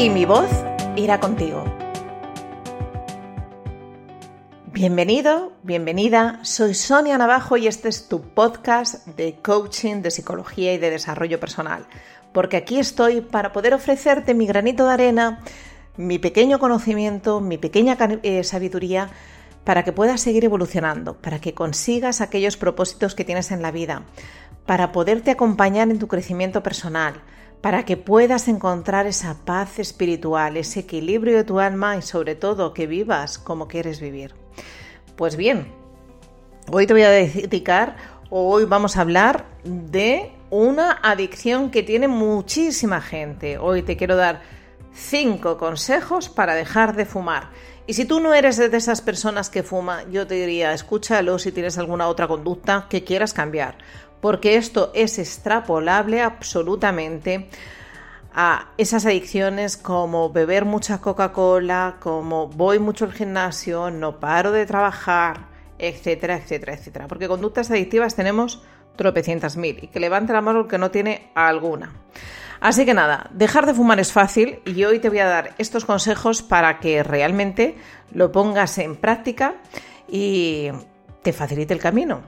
y mi voz irá contigo. Bienvenido, bienvenida, soy Sonia Navajo y este es tu podcast de coaching, de psicología y de desarrollo personal, porque aquí estoy para poder ofrecerte mi granito de arena, mi pequeño conocimiento, mi pequeña eh, sabiduría, para que puedas seguir evolucionando, para que consigas aquellos propósitos que tienes en la vida, para poderte acompañar en tu crecimiento personal, para que puedas encontrar esa paz espiritual, ese equilibrio de tu alma y sobre todo que vivas como quieres vivir. Pues bien, hoy te voy a dedicar, hoy vamos a hablar de una adicción que tiene muchísima gente. Hoy te quiero dar cinco consejos para dejar de fumar. Y si tú no eres de esas personas que fuma, yo te diría, escúchalo si tienes alguna otra conducta que quieras cambiar porque esto es extrapolable absolutamente a esas adicciones como beber mucha Coca-Cola, como voy mucho al gimnasio, no paro de trabajar, etcétera, etcétera, etcétera. Porque conductas adictivas tenemos tropecientas mil y que levante la mano el que no tiene alguna. Así que nada, dejar de fumar es fácil y hoy te voy a dar estos consejos para que realmente lo pongas en práctica y te facilite el camino.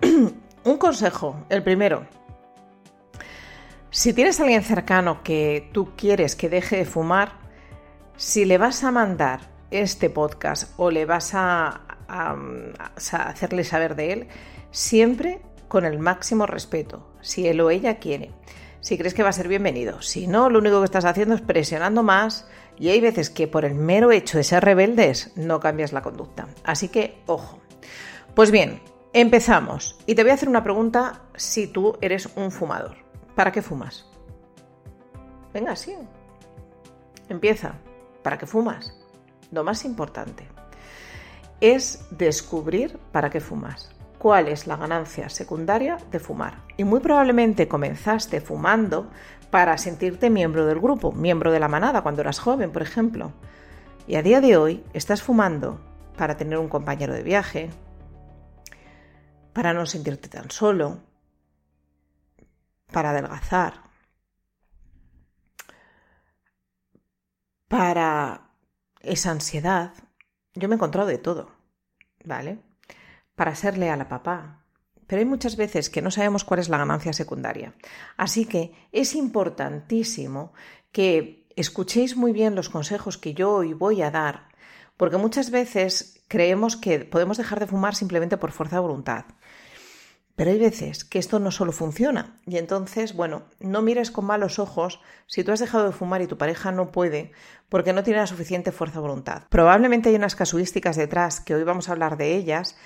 Un consejo, el primero. Si tienes a alguien cercano que tú quieres que deje de fumar, si le vas a mandar este podcast o le vas a, hacerle saber de él, siempre con el máximo respeto, si él o ella quiere. Si crees que va a ser bienvenido. Si no, lo único que estás haciendo es presionando más y hay veces que por el mero hecho de ser rebeldes no cambias la conducta. Así que, ojo. Pues bien, Empezamos. Y te voy a hacer una pregunta si tú eres un fumador. ¿Para qué fumas? Venga, sí. Empieza. ¿Para qué fumas? Lo más importante es descubrir para qué fumas. ¿Cuál es la ganancia secundaria de fumar? Y muy probablemente comenzaste fumando para sentirte miembro del grupo, miembro de la manada cuando eras joven, por ejemplo. Y a día de hoy estás fumando para tener un compañero de viaje, para no sentirte tan solo, para adelgazar, para esa ansiedad. Yo me he encontrado de todo, ¿vale? Para ser leal a papá. Pero hay muchas veces que no sabemos cuál es la ganancia secundaria. Así que es importantísimo que escuchéis muy bien los consejos que yo hoy voy a dar, porque muchas veces creemos que podemos dejar de fumar simplemente por fuerza de voluntad. Pero hay veces que esto no solo funciona y entonces, bueno, no mires con malos ojos si tú has dejado de fumar y tu pareja no puede porque no tiene la suficiente fuerza de voluntad. Probablemente hay unas casuísticas detrás que hoy vamos a hablar de ellas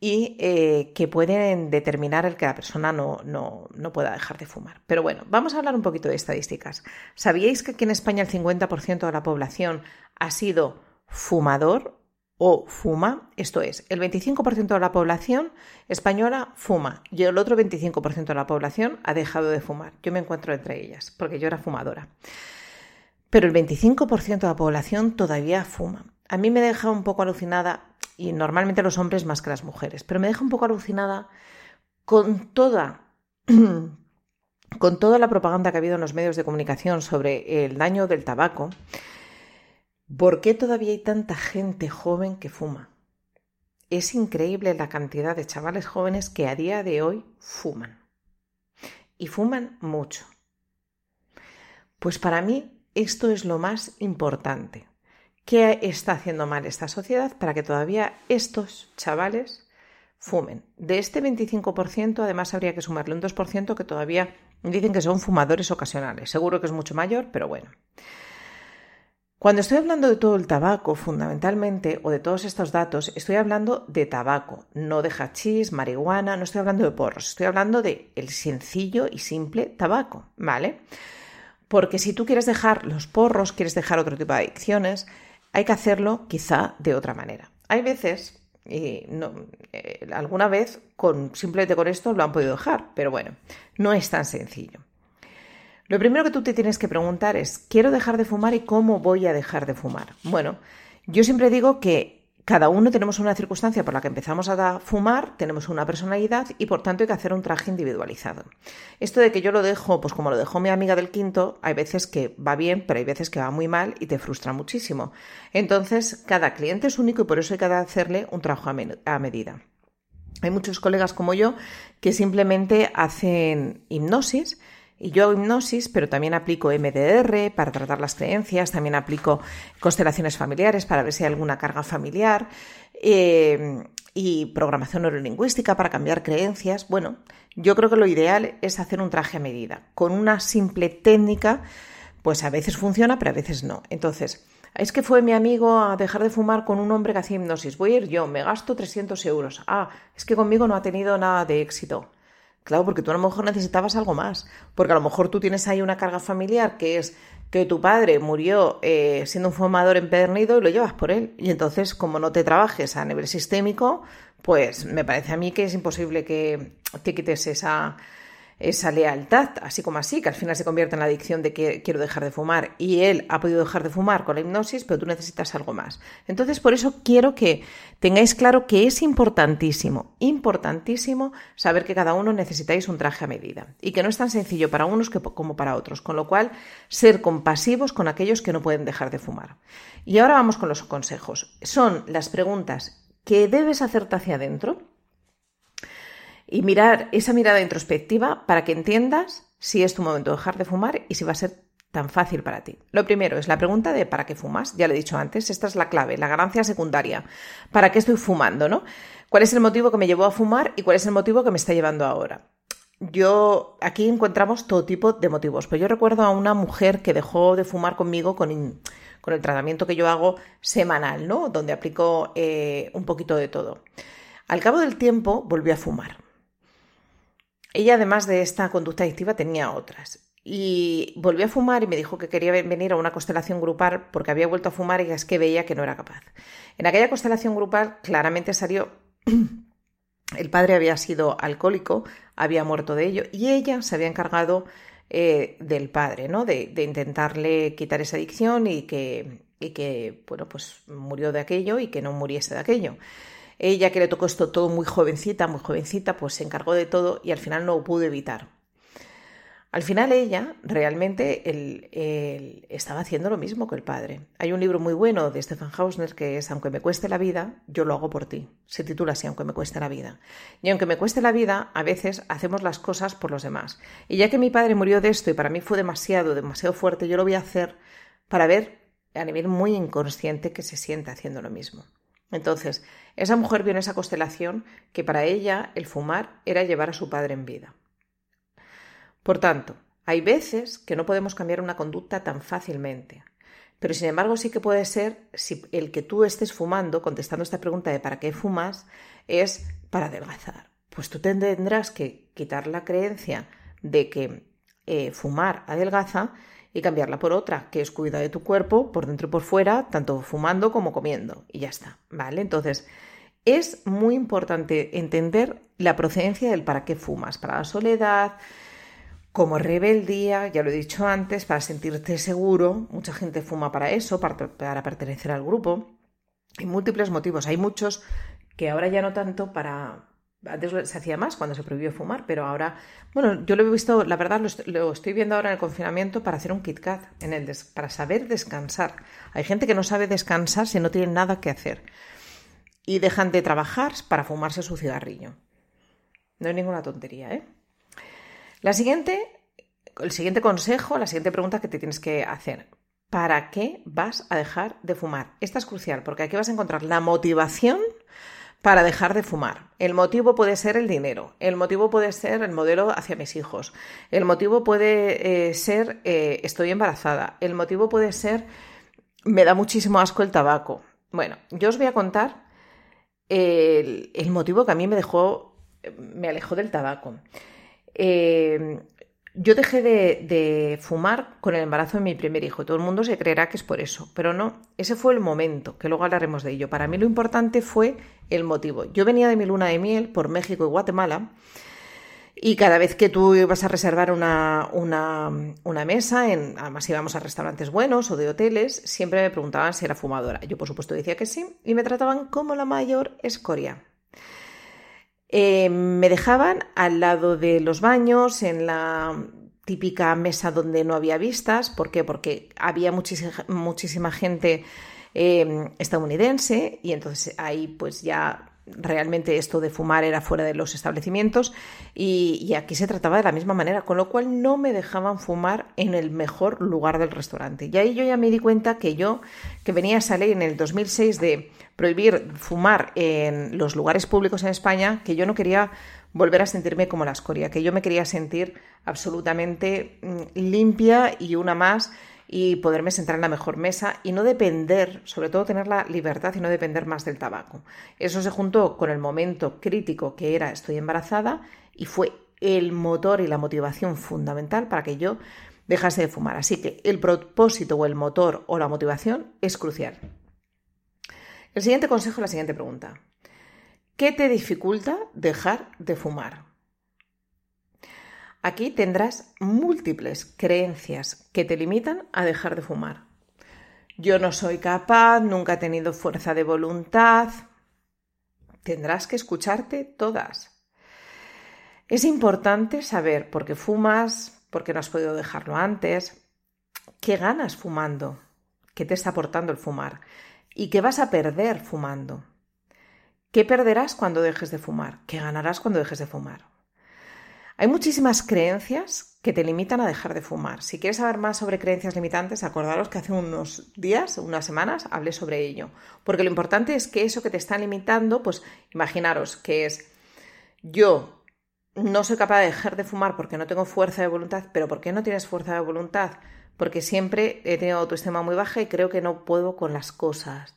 y eh, que pueden determinar el que la persona no, no, no, pueda dejar de fumar. Pero bueno, vamos a hablar un poquito de estadísticas. ¿Sabíais que aquí en España el 50% de la población ha sido fumador o fuma, esto es, el 25% de la población española fuma y el otro 25% de la población ha dejado de fumar. Yo me encuentro entre ellas, porque yo era fumadora. Pero el 25% de la población todavía fuma. A mí me deja un poco alucinada, y normalmente los hombres más que las mujeres, pero me deja un poco alucinada con toda, con toda la propaganda que ha habido en los medios de comunicación sobre el daño del tabaco ¿Por qué todavía hay tanta gente joven que fuma? Es increíble la cantidad de chavales jóvenes que a día de hoy fuman. Y fuman mucho. Pues para mí esto es lo más importante. ¿Qué está haciendo mal esta sociedad para que todavía estos chavales fumen? De este 25%, además habría que sumarle un 2% que todavía dicen que son fumadores ocasionales. Seguro que es mucho mayor, pero bueno. Cuando estoy hablando de todo el tabaco, fundamentalmente, o de todos estos datos, estoy hablando de tabaco, no de hachís, marihuana, no estoy hablando de porros, estoy hablando de el sencillo y simple tabaco, ¿vale? Porque si tú quieres dejar los porros, quieres dejar otro tipo de adicciones, hay que hacerlo quizá de otra manera. Hay veces, y no, eh, alguna vez con simplemente con esto lo han podido dejar, pero bueno, no es tan sencillo. Lo primero que tú te tienes que preguntar es, ¿quiero dejar de fumar y cómo voy a dejar de fumar? Bueno, yo siempre digo que cada uno tenemos una circunstancia por la que empezamos a fumar, tenemos una personalidad y por tanto hay que hacer un traje individualizado. Esto de que yo lo dejo, pues como lo dejó mi amiga del quinto, hay veces que va bien, pero hay veces que va muy mal y te frustra muchísimo. Entonces, cada cliente es único y por eso hay que hacerle un trabajo a, medida. Hay muchos colegas como yo que simplemente hacen hipnosis y yo hago hipnosis, pero también aplico MDR para tratar las creencias, también aplico constelaciones familiares para ver si hay alguna carga familiar eh, y programación neurolingüística para cambiar creencias. Bueno, yo creo que lo ideal es hacer un traje a medida. Con una simple técnica, pues a veces funciona, pero a veces no. Entonces, es que fue mi amigo a dejar de fumar con un hombre que hacía hipnosis. Voy a ir yo, me gasto 300 euros. Ah, es que conmigo no ha tenido nada de éxito. Claro, porque tú a lo mejor necesitabas algo más, porque a lo mejor tú tienes ahí una carga familiar que es que tu padre murió eh, siendo un fumador empedernido y lo llevas por él. Y entonces, como no te trabajes a nivel sistémico, pues me parece a mí que es imposible que te quites esa, esa lealtad, así como así, que al final se convierte en la adicción de que quiero dejar de fumar y él ha podido dejar de fumar con la hipnosis, pero tú necesitas algo más. Entonces, por eso quiero que tengáis claro que es importantísimo, importantísimo saber que cada uno necesitáis un traje a medida y que no es tan sencillo para unos como para otros, con lo cual ser compasivos con aquellos que no pueden dejar de fumar. Y ahora vamos con los consejos. Son las preguntas que debes hacerte hacia adentro y mirar esa mirada introspectiva para que entiendas si es tu momento de dejar de fumar y si va a ser tan fácil para ti. Lo primero es la pregunta de ¿para qué fumas? Ya lo he dicho antes, esta es la clave, la ganancia secundaria. ¿Para qué estoy fumando, no? ¿Cuál es el motivo que me llevó a fumar y cuál es el motivo que me está llevando ahora? Yo aquí encontramos todo tipo de motivos, pero yo recuerdo a una mujer que dejó de fumar conmigo con, con el tratamiento que yo hago semanal, ¿no? Donde aplico eh, un poquito de todo. Al cabo del tiempo volvió a fumar. Ella, además de esta conducta adictiva, tenía otras. Y volvió a fumar y me dijo que quería venir a una constelación grupal porque había vuelto a fumar y es que veía que no era capaz. En aquella constelación grupal claramente salió el padre había sido alcohólico, había muerto de ello y ella se había encargado eh, del padre, ¿no? De, de, intentarle quitar esa adicción y que, y que, bueno, pues murió de aquello y que no muriese de aquello. Ella que le tocó esto todo muy jovencita, muy jovencita, pues se encargó de todo y al final no lo pudo evitar. Al final ella realmente estaba haciendo lo mismo que el padre. Hay un libro muy bueno de Stefan Hausner que es Aunque me cueste la vida, yo lo hago por ti. Se titula así, Aunque me cueste la vida. Y aunque me cueste la vida, a veces hacemos las cosas por los demás. Y ya que mi padre murió de esto y para mí fue demasiado, demasiado fuerte, yo lo voy a hacer para ver a nivel muy inconsciente que se siente haciendo lo mismo. Entonces, esa mujer vio en esa constelación que para ella el fumar era llevar a su padre en vida. Por tanto, hay veces que no podemos cambiar una conducta tan fácilmente. Pero sin embargo sí que puede ser si el que tú estés fumando, contestando esta pregunta de ¿para qué fumas? es para adelgazar. Pues tú tendrás que quitar la creencia de que eh, fumar adelgaza y cambiarla por otra, que es cuida de tu cuerpo por dentro y por fuera, tanto fumando como comiendo. Y ya está, ¿vale? Entonces, es muy importante entender la procedencia del para qué fumas, para la soledad, como rebeldía, ya lo he dicho antes, para sentirte seguro. Mucha gente fuma para eso, para, para pertenecer al grupo. Hay múltiples motivos, hay muchos que ahora ya no tanto para, antes se hacía más cuando se prohibió fumar, pero ahora, bueno, yo lo he visto, la verdad lo, estoy viendo ahora en el confinamiento para hacer un Kit Kat, en el para saber descansar. Hay gente que no sabe descansar si no tiene nada que hacer y dejan de trabajar para fumarse su cigarrillo. No hay ninguna tontería, ¿eh? La siguiente, el siguiente consejo, la siguiente pregunta que te tienes que hacer. ¿Para qué vas a dejar de fumar? Esta es crucial porque aquí vas a encontrar la motivación para dejar de fumar. El motivo puede ser el dinero, el motivo puede ser el modelo hacia mis hijos, el motivo puede eh, ser eh, estoy embarazada, el motivo puede ser me da muchísimo asco el tabaco. Bueno, yo os voy a contar el, motivo que a mí me dejó, me alejó del tabaco. Eh, yo dejé de, fumar con el embarazo de mi primer hijo. Todo el mundo se creerá que es por eso, pero no. Ese fue el momento, que luego hablaremos de ello. Para mí lo importante fue el motivo. Yo venía de mi luna de miel por México y Guatemala Y cada vez que tú ibas a reservar una, una, mesa, en, además íbamos a restaurantes buenos o de hoteles, siempre me preguntaban si era fumadora. Yo, por supuesto, decía que sí y me trataban como la mayor escoria. Eh, me dejaban al lado de los baños, en la típica mesa donde no había vistas. ¿Por qué? Porque había muchísima, gente eh, estadounidense y entonces ahí pues ya realmente esto de fumar era fuera de los establecimientos y, aquí se trataba de la misma manera, con lo cual no me dejaban fumar en el mejor lugar del restaurante. Y ahí yo ya me di cuenta que yo, que venía esa ley en el 2006 de prohibir fumar en los lugares públicos en España, que yo no quería volver a sentirme como la escoria, que yo me quería sentir absolutamente mm, limpia y una más y poderme sentar en la mejor mesa y no depender, sobre todo tener la libertad y no depender más del tabaco. Eso se juntó con el momento crítico que era estoy embarazada y fue el motor y la motivación fundamental para que yo dejase de fumar. Así que el propósito o el motor o la motivación es crucial. El siguiente consejo la siguiente pregunta. ¿Qué te dificulta dejar de fumar? Aquí tendrás múltiples creencias que te limitan a dejar de fumar. Yo no soy capaz, nunca he tenido fuerza de voluntad. Tendrás que escucharte todas. Es importante saber por qué fumas, por qué no has podido dejarlo antes, qué ganas fumando, qué te está aportando el fumar y qué vas a perder fumando. ¿Qué perderás cuando dejes de fumar? ¿Qué ganarás cuando dejes de fumar? Hay muchísimas creencias que te limitan a dejar de fumar. Si quieres saber más sobre creencias limitantes, acordaros que hace unos días, unas semanas, hablé sobre ello. Porque lo importante es que eso que te está limitando, pues imaginaros que es yo no soy capaz de dejar de fumar porque no tengo fuerza de voluntad, pero ¿por qué no tienes fuerza de voluntad? Porque siempre he tenido autoestima muy baja y creo que no puedo con las cosas.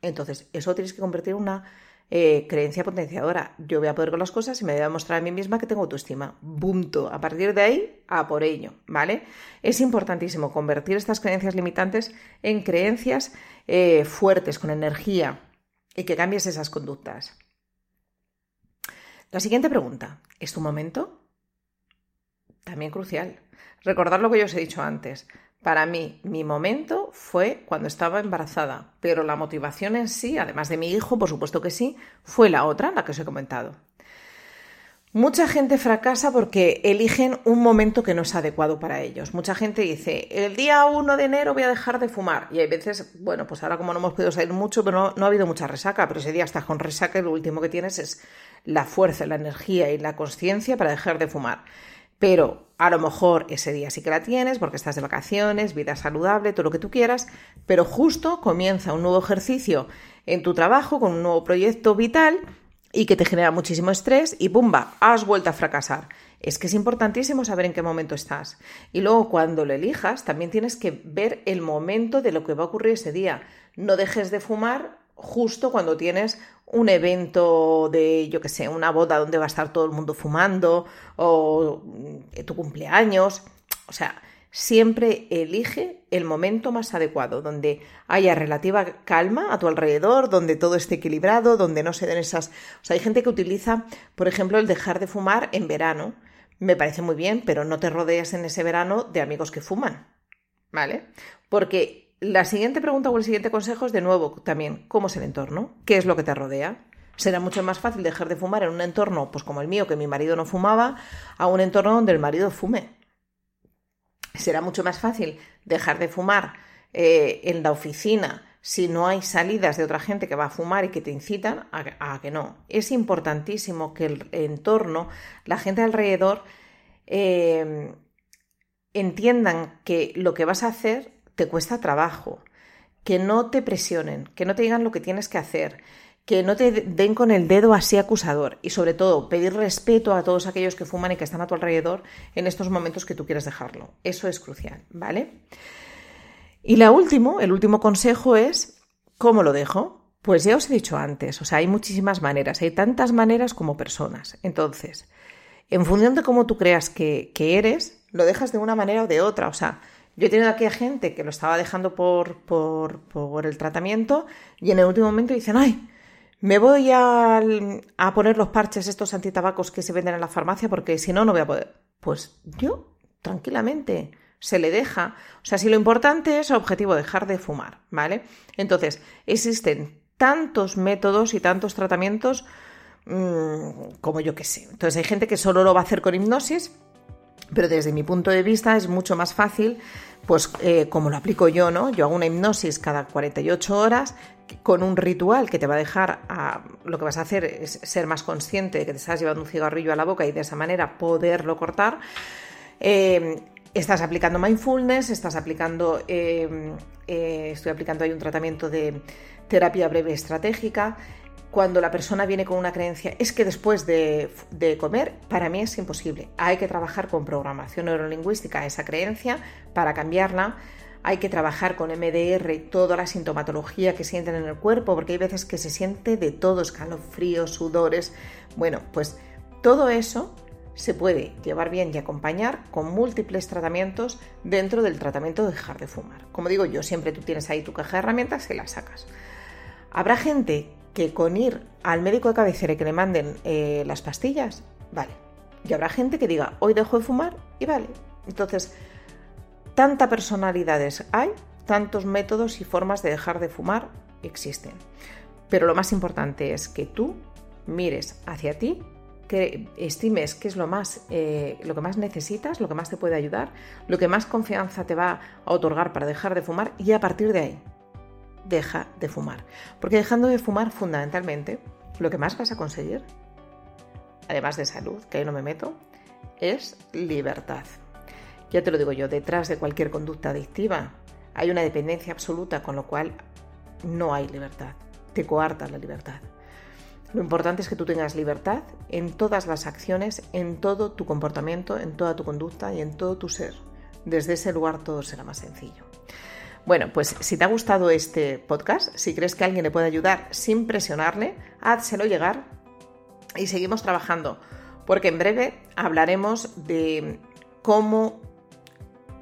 Entonces, eso tienes que convertir en una eh, creencia potenciadora. Yo voy a poder con las cosas y me voy a demostrar a mí misma que tengo autoestima. Punto. A partir de ahí, a por ello, ¿vale? Es importantísimo convertir estas creencias limitantes en creencias eh, fuertes, con energía, y que cambies esas conductas. La siguiente pregunta, ¿es tu momento? También crucial. Recordar lo que yo os he dicho antes. Para mí, mi momento fue cuando estaba embarazada, pero la motivación en sí, además de mi hijo, por supuesto que sí, fue la otra, la que os he comentado. Mucha gente fracasa porque eligen un momento que no es adecuado para ellos. Mucha gente dice, el día 1 de enero voy a dejar de fumar. Y hay veces, bueno, pues ahora como no hemos podido salir mucho, pero no, no ha habido mucha resaca, pero ese día estás con resaca y lo último que tienes es la fuerza, la energía y la conciencia para dejar de fumar pero a lo mejor ese día sí que la tienes porque estás de vacaciones, vida saludable, todo lo que tú quieras, pero justo comienza un nuevo ejercicio en tu trabajo con un nuevo proyecto vital y que te genera muchísimo estrés y ¡pumba! Has vuelto a fracasar. Es que es importantísimo saber en qué momento estás. Y luego cuando lo elijas, también tienes que ver el momento de lo que va a ocurrir ese día. No dejes de fumar justo cuando tienes un evento de, yo que sé, una boda donde va a estar todo el mundo fumando o mm, tu cumpleaños. O sea, siempre elige el momento más adecuado, donde haya relativa calma a tu alrededor, donde todo esté equilibrado, donde no se den esas... O sea, hay gente que utiliza, por ejemplo, el dejar de fumar en verano. Me parece muy bien, pero no te rodeas en ese verano de amigos que fuman. ¿Vale? Porque la siguiente pregunta o el siguiente consejo es de nuevo también, ¿cómo es el entorno? ¿Qué es lo que te rodea? Será mucho más fácil dejar de fumar en un entorno, pues como el mío, que mi marido no fumaba, a un entorno donde el marido fume. Será mucho más fácil dejar de fumar eh, en la oficina si no hay salidas de otra gente que va a fumar y que te incitan a, que no. Es importantísimo que el entorno, la gente alrededor, eh, entiendan que lo que vas a hacer te cuesta trabajo, que no te presionen, que no te digan lo que tienes que hacer, que no te den con el dedo así acusador y sobre todo pedir respeto a todos aquellos que fuman y que están a tu alrededor en estos momentos que tú quieres dejarlo. Eso es crucial, ¿vale? Y la último, el último consejo es ¿cómo lo dejo? Pues ya os he dicho antes, o sea, hay muchísimas maneras, hay tantas maneras como personas. Entonces, en función de cómo tú creas que, que eres, lo dejas de una manera o de otra. O sea, yo he tenido aquí a gente que lo estaba dejando por, por, por el tratamiento y en el último momento dicen, ay, me voy a, a poner los parches estos antitabacos que se venden en la farmacia porque si no, no voy a poder. Pues yo, tranquilamente, se le deja. O sea, si lo importante es objetivo dejar de fumar, ¿vale? Entonces, existen tantos métodos y tantos tratamientos mmm, como yo que sé. Entonces, hay gente que solo lo va a hacer con hipnosis, pero desde mi punto de vista es mucho más fácil, pues eh, como lo aplico yo, ¿no? Yo hago una hipnosis cada 48 horas con un ritual que te va a dejar a, lo que vas a hacer es ser más consciente de que te estás llevando un cigarrillo a la boca y de esa manera poderlo cortar. Eh, estás aplicando mindfulness, estás aplicando, eh, eh, estoy aplicando ahí un tratamiento de terapia breve estratégica. Cuando la persona viene con una creencia, es que después de, comer, para mí es imposible. Hay que trabajar con programación neurolingüística esa creencia para cambiarla hay que trabajar con MDR toda la sintomatología que sienten en el cuerpo, porque hay veces que se siente de todo, escalofríos, sudores. Bueno, pues todo eso se puede llevar bien y acompañar con múltiples tratamientos dentro del tratamiento de dejar de fumar. Como digo yo, siempre tú tienes ahí tu caja de herramientas y la sacas. Habrá gente que con ir al médico de cabecera y que le manden eh, las pastillas, vale. Y habrá gente que diga, hoy dejo de fumar y vale. Entonces, tanta personalidades hay, tantos métodos y formas de dejar de fumar existen. Pero lo más importante es que tú mires hacia ti, que estimes qué es lo, más, eh, lo que más necesitas, lo que más te puede ayudar, lo que más confianza te va a otorgar para dejar de fumar y a partir de ahí, deja de fumar. Porque dejando de fumar fundamentalmente, lo que más vas a conseguir, además de salud, que ahí no me meto, es libertad. Ya te lo digo yo, detrás de cualquier conducta adictiva hay una dependencia absoluta, con lo cual no hay libertad. Te coarta la libertad. Lo importante es que tú tengas libertad en todas las acciones, en todo tu comportamiento, en toda tu conducta y en todo tu ser. Desde ese lugar todo será más sencillo. Bueno, pues si te ha gustado este podcast, si crees que alguien le puede ayudar sin presionarle, házselo llegar y seguimos trabajando, porque en breve hablaremos de cómo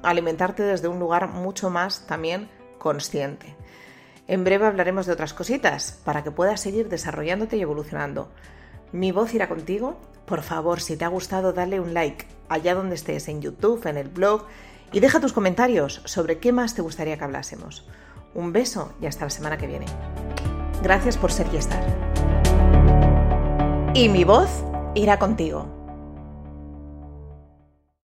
alimentarte desde un lugar mucho más también consciente. En breve hablaremos de otras cositas para que puedas seguir desarrollándote y evolucionando. Mi voz irá contigo. Por favor, si te ha gustado, dale un like allá donde estés, en YouTube, en el blog, y deja tus comentarios sobre qué más te gustaría que hablásemos. Un beso y hasta la semana que viene. Gracias por ser y estar. Y mi voz irá contigo.